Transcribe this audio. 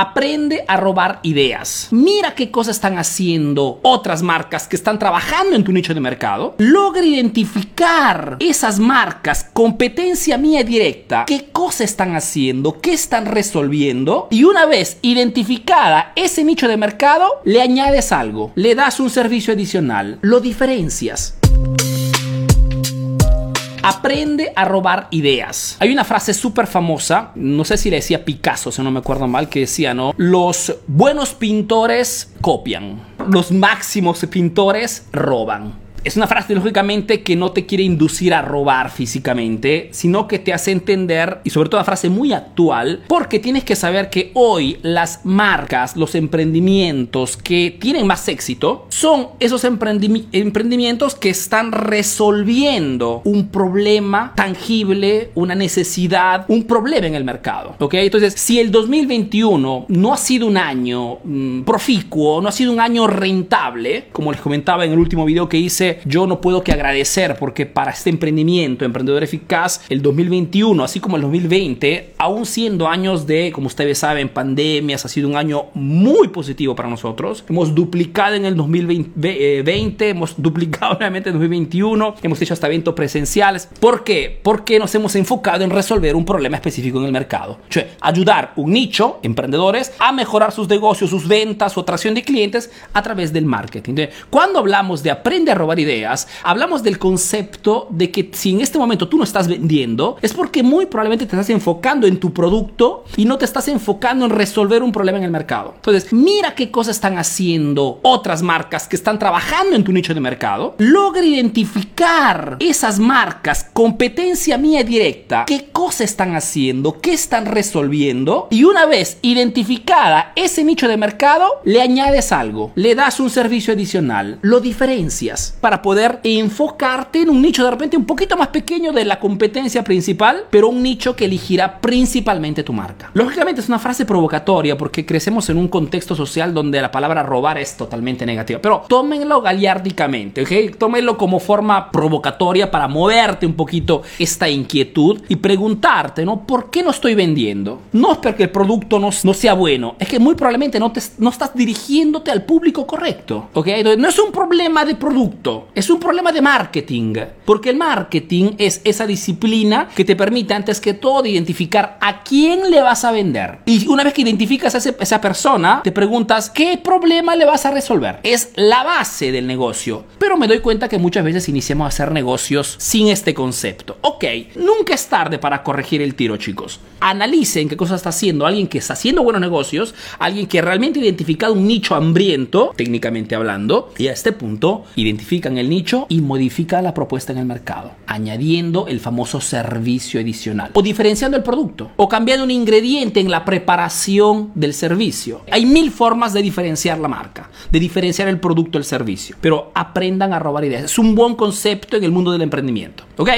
Aprende a robar ideas. Mira qué cosas están haciendo otras marcas que están trabajando en tu nicho de mercado. Logra identificar esas marcas, competencia mía directa, qué cosas están haciendo, qué están resolviendo. Y una vez identificada ese nicho de mercado, le añades algo, le das un servicio adicional, lo diferencias. Aprende a robar ideas. Hay una frase súper famosa, no sé si le decía Picasso, si no me acuerdo mal, que decía, ¿no? Los buenos pintores copian, los máximos pintores roban. Es una frase lógicamente que no te quiere inducir a robar físicamente, sino que te hace entender, y sobre todo una frase muy actual, porque tienes que saber que hoy las marcas, los emprendimientos que tienen más éxito, son esos emprendimientos que están resolviendo un problema tangible, una necesidad, un problema en el mercado. ¿Ok? Entonces, si el 2021 no ha sido un año mm, proficuo, no ha sido un año rentable, como les comentaba en el último video que hice, yo no puedo que agradecer porque para este emprendimiento, emprendedor eficaz, el 2021, así como el 2020, aún siendo años de, como ustedes saben, pandemias, ha sido un año muy positivo para nosotros. Hemos duplicado en el 2020, eh, hemos duplicado nuevamente en el 2021, hemos hecho hasta eventos presenciales. ¿Por qué? Porque nos hemos enfocado en resolver un problema específico en el mercado. Sea, ayudar un nicho, emprendedores, a mejorar sus negocios, sus ventas, su atracción de clientes a través del marketing. cuando hablamos de aprender a robar ideas, hablamos del concepto de que si en este momento tú no estás vendiendo, es porque muy probablemente te estás enfocando en tu producto y no te estás enfocando en resolver un problema en el mercado. Entonces, mira qué cosas están haciendo otras marcas que están trabajando en tu nicho de mercado. Logra identificar esas marcas, competencia mía directa, qué cosas están haciendo, qué están resolviendo. Y una vez identificada ese nicho de mercado, le añades algo, le das un servicio adicional, lo diferencias para poder enfocarte en un nicho de repente un poquito más pequeño de la competencia principal, pero un nicho que elegirá principalmente tu marca. Lógicamente es una frase provocatoria porque crecemos en un contexto social donde la palabra robar es totalmente negativa, pero tómenlo galiárdicamente, ¿ok? Tómenlo como forma provocatoria para moverte un poquito esta inquietud y preguntarte, ¿no? ¿Por qué no estoy vendiendo? No es porque el producto no, no sea bueno, es que muy probablemente no, te, no estás dirigiéndote al público correcto, ¿ok? Entonces, no es un problema de producto, es un problema de marketing, porque el marketing es esa disciplina que te permite antes que todo identificar a quién le vas a vender. Y una vez que identificas a esa persona, te preguntas qué problema le vas a resolver. Es la base del negocio. Pero me doy cuenta que muchas veces iniciamos a hacer negocios sin este concepto. Ok, nunca es tarde para corregir el tiro, chicos. Analicen qué cosa está haciendo alguien que está haciendo buenos negocios, alguien que realmente ha identificado un nicho hambriento, técnicamente hablando, y a este punto identifica en el nicho y modifica la propuesta en el mercado, añadiendo el famoso servicio adicional o diferenciando el producto o cambiando un ingrediente en la preparación del servicio. Hay mil formas de diferenciar la marca, de diferenciar el producto, el servicio, pero aprendan a robar ideas. Es un buen concepto en el mundo del emprendimiento, ¿ok?